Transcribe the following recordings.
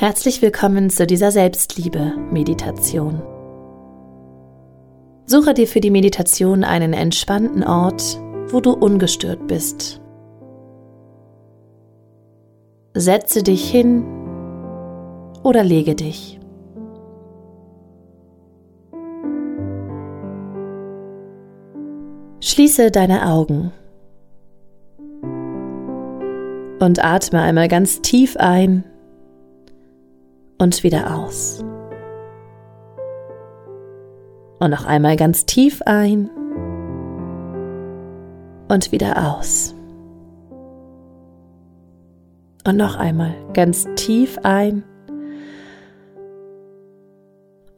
Herzlich willkommen zu dieser Selbstliebe-Meditation. Suche dir für die Meditation einen entspannten Ort, wo du ungestört bist. Setze dich hin oder lege dich. Schließe deine Augen und atme einmal ganz tief ein und wieder aus. Und noch einmal ganz tief ein und wieder aus. Und noch einmal ganz tief ein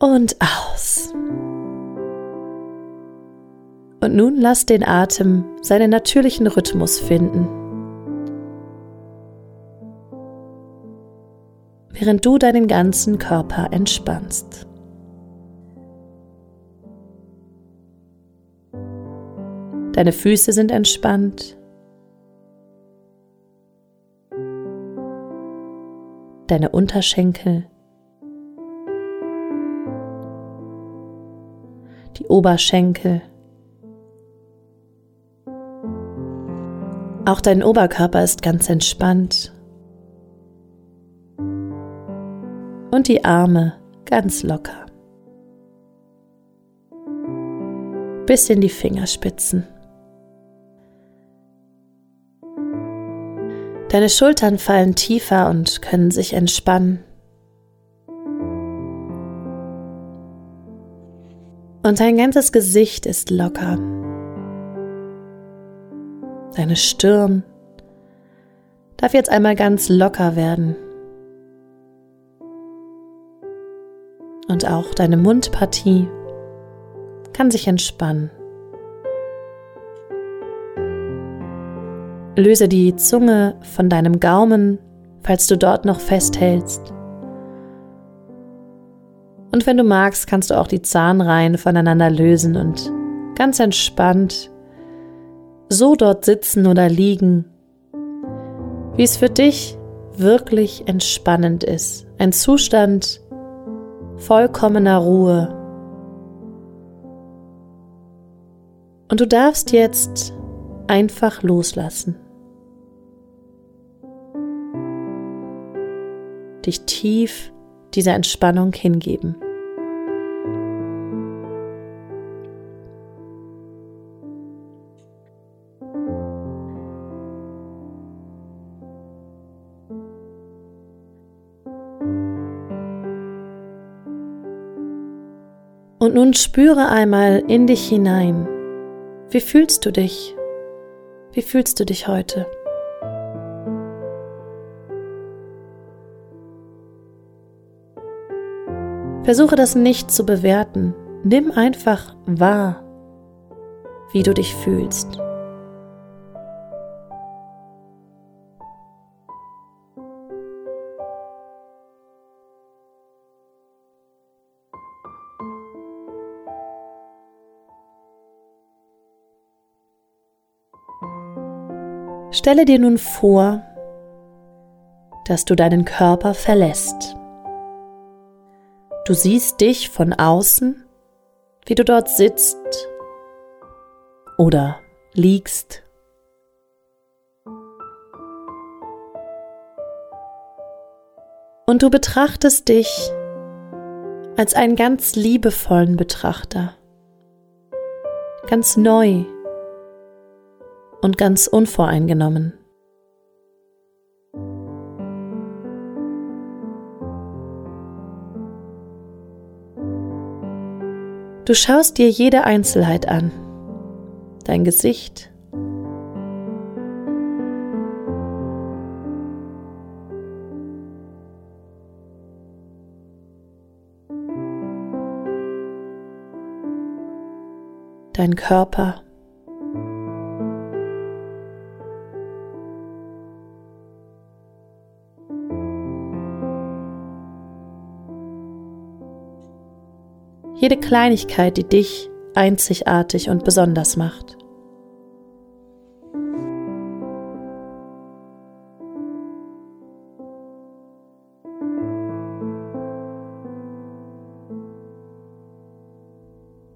und aus. Und nun lass den Atem seinen natürlichen Rhythmus finden. Während du deinen ganzen Körper entspannst. Deine Füße sind entspannt. Deine Unterschenkel. Die Oberschenkel. Auch dein Oberkörper ist ganz entspannt. Und die Arme ganz locker. Bis in die Fingerspitzen. Deine Schultern fallen tiefer und können sich entspannen. Und dein ganzes Gesicht ist locker. Deine Stirn darf jetzt einmal ganz locker werden. Und auch deine Mundpartie kann sich entspannen. Löse die Zunge von deinem Gaumen, falls du dort noch festhältst. Und wenn du magst, kannst du auch die Zahnreihen voneinander lösen und ganz entspannt so dort sitzen oder liegen, wie es für dich wirklich entspannend ist. Ein Zustand, vollkommener Ruhe. Und du darfst jetzt einfach loslassen. Dich tief dieser Entspannung hingeben. Und nun spüre einmal in dich hinein. Wie fühlst du dich? Wie fühlst du dich heute? Versuche das nicht zu bewerten. Nimm einfach wahr, wie du dich fühlst. Stelle dir nun vor, dass du deinen Körper verlässt. Du siehst dich von außen, wie du dort sitzt oder liegst. Und du betrachtest dich als einen ganz liebevollen Betrachter, ganz neu und ganz unvoreingenommen. Du schaust dir jede Einzelheit an, dein Gesicht, dein Körper, jede Kleinigkeit, die dich einzigartig und besonders macht.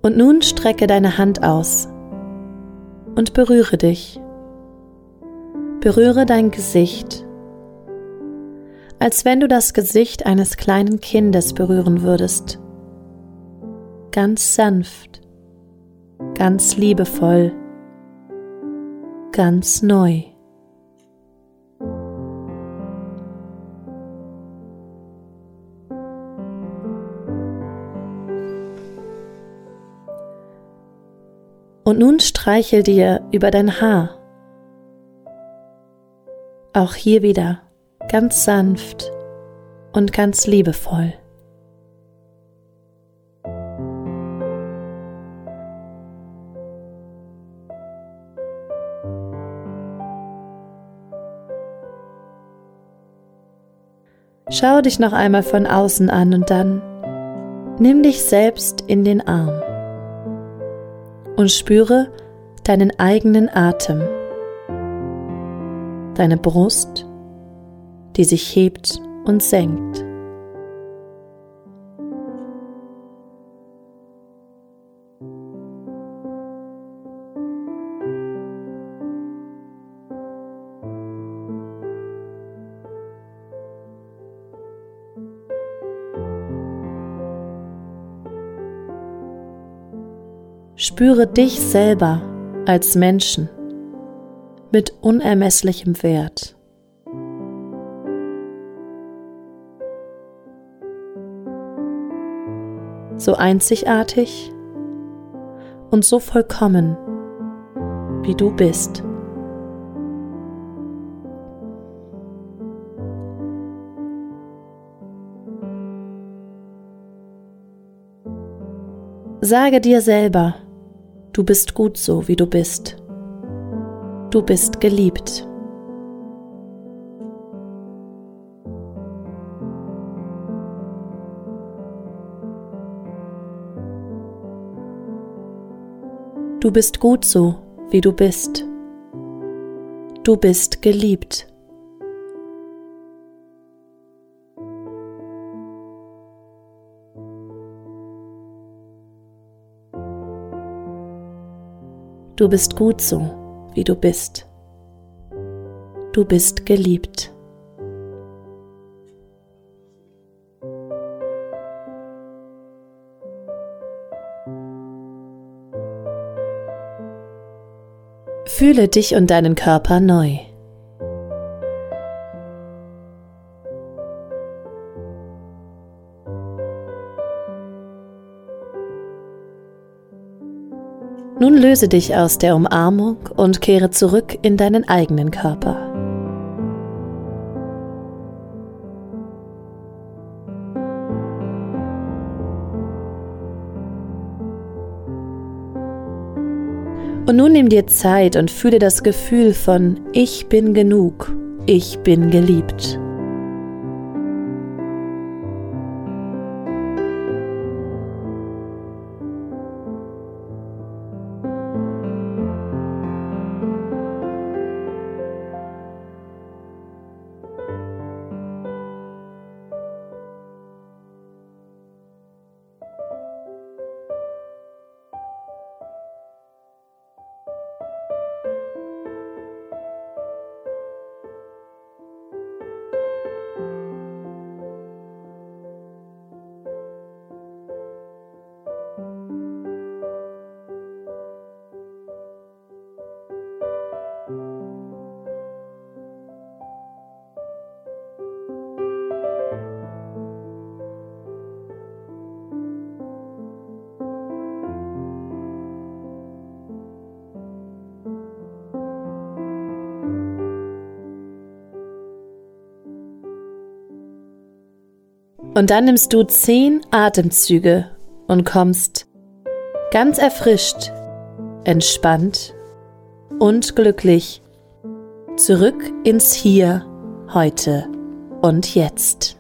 Und nun strecke deine Hand aus und berühre dich. Berühre dein Gesicht, als wenn du das Gesicht eines kleinen Kindes berühren würdest. Ganz sanft, ganz liebevoll, ganz neu. Und nun streichel dir über dein Haar. Auch hier wieder ganz sanft und ganz liebevoll. Schau dich noch einmal von außen an und dann nimm dich selbst in den Arm und spüre deinen eigenen Atem, deine Brust, die sich hebt und senkt. Spüre dich selber als Menschen mit unermesslichem Wert. So einzigartig und so vollkommen, wie du bist. Sage dir selber, Du bist gut so, wie du bist. Du bist geliebt. Du bist gut so, wie du bist. Du bist geliebt. Du bist gut so, wie du bist. Du bist geliebt. Fühle dich und deinen Körper neu. Nun löse dich aus der Umarmung und kehre zurück in deinen eigenen Körper. Und nun nimm dir Zeit und fühle das Gefühl von Ich bin genug, ich bin geliebt. Und dann nimmst du zehn Atemzüge und kommst ganz erfrischt, entspannt und glücklich zurück ins Hier, heute und jetzt.